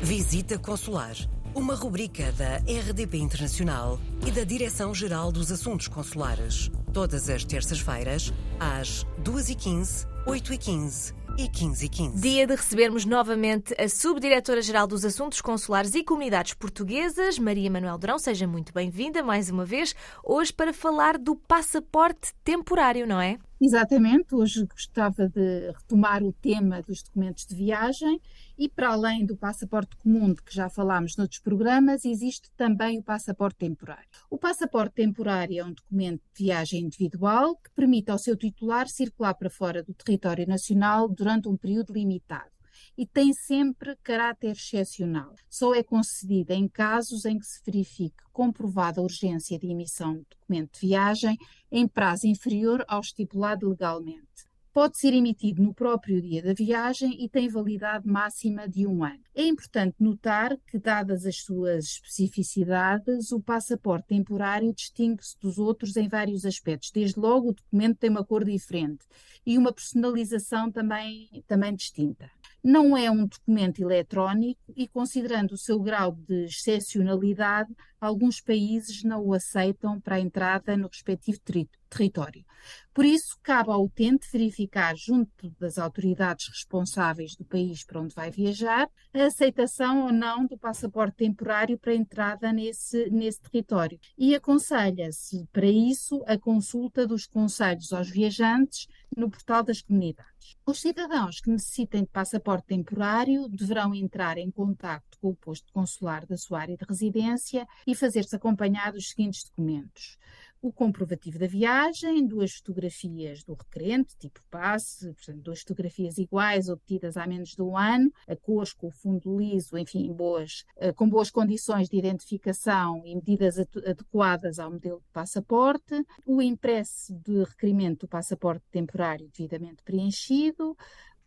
Visita Consular, uma rubrica da RDP Internacional e da Direção-Geral dos Assuntos Consulares. Todas as terças-feiras, às 2h15, 8h15 e 15 h 15. Dia de recebermos novamente a Subdiretora-Geral dos Assuntos Consulares e Comunidades Portuguesas, Maria Manuel Drão. Seja muito bem-vinda mais uma vez, hoje para falar do passaporte temporário, não é? Exatamente, hoje gostava de retomar o tema dos documentos de viagem e, para além do passaporte comum de que já falámos noutros programas, existe também o passaporte temporário. O passaporte temporário é um documento de viagem individual que permite ao seu titular circular para fora do território nacional durante um período limitado e tem sempre caráter excepcional. Só é concedida em casos em que se verifique comprovada urgência de emissão de documento de viagem em prazo inferior ao estipulado legalmente. Pode ser emitido no próprio dia da viagem e tem validade máxima de um ano. É importante notar que, dadas as suas especificidades, o passaporte temporário distingue-se dos outros em vários aspectos. Desde logo, o documento tem uma cor diferente e uma personalização também, também distinta. Não é um documento eletrónico e, considerando o seu grau de excepcionalidade, alguns países não o aceitam para a entrada no respectivo território. Por isso, cabe ao utente verificar, junto das autoridades responsáveis do país para onde vai viajar, a aceitação ou não do passaporte temporário para entrada nesse, nesse território. E aconselha-se, para isso, a consulta dos conselhos aos viajantes no portal das comunidades. Os cidadãos que necessitem de passaporte temporário deverão entrar em contato com o posto consular da sua área de residência e fazer-se acompanhar dos seguintes documentos: o comprovativo da viagem, duas fotografias do requerente, tipo passe, portanto, duas fotografias iguais obtidas há menos de um ano, a cores com o fundo liso, enfim, boas, eh, com boas condições de identificação e medidas adequadas ao modelo de passaporte, o impresso de requerimento do passaporte temporário devidamente preenchido,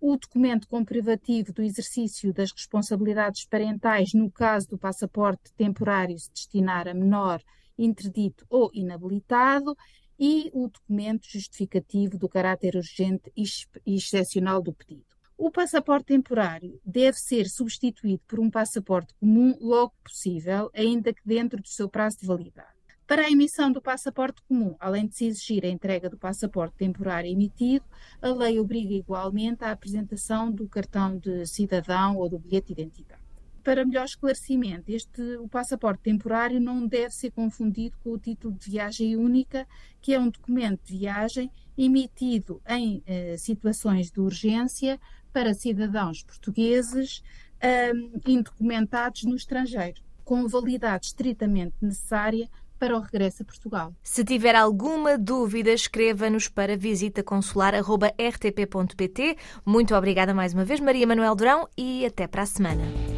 o documento comprovativo do exercício das responsabilidades parentais no caso do passaporte temporário se destinar a menor interdito ou inabilitado e o documento justificativo do caráter urgente e excepcional do pedido. O passaporte temporário deve ser substituído por um passaporte comum logo possível, ainda que dentro do seu prazo de validade. Para a emissão do passaporte comum, além de se exigir a entrega do passaporte temporário emitido, a lei obriga igualmente a apresentação do cartão de cidadão ou do bilhete de identidade para melhor esclarecimento, este, o passaporte temporário não deve ser confundido com o título de viagem única, que é um documento de viagem emitido em eh, situações de urgência para cidadãos portugueses um, indocumentados no estrangeiro, com validade estritamente necessária para o regresso a Portugal. Se tiver alguma dúvida, escreva-nos para visitaconsular.rtp.pt. Muito obrigada mais uma vez, Maria Manuel Durão, e até para a semana.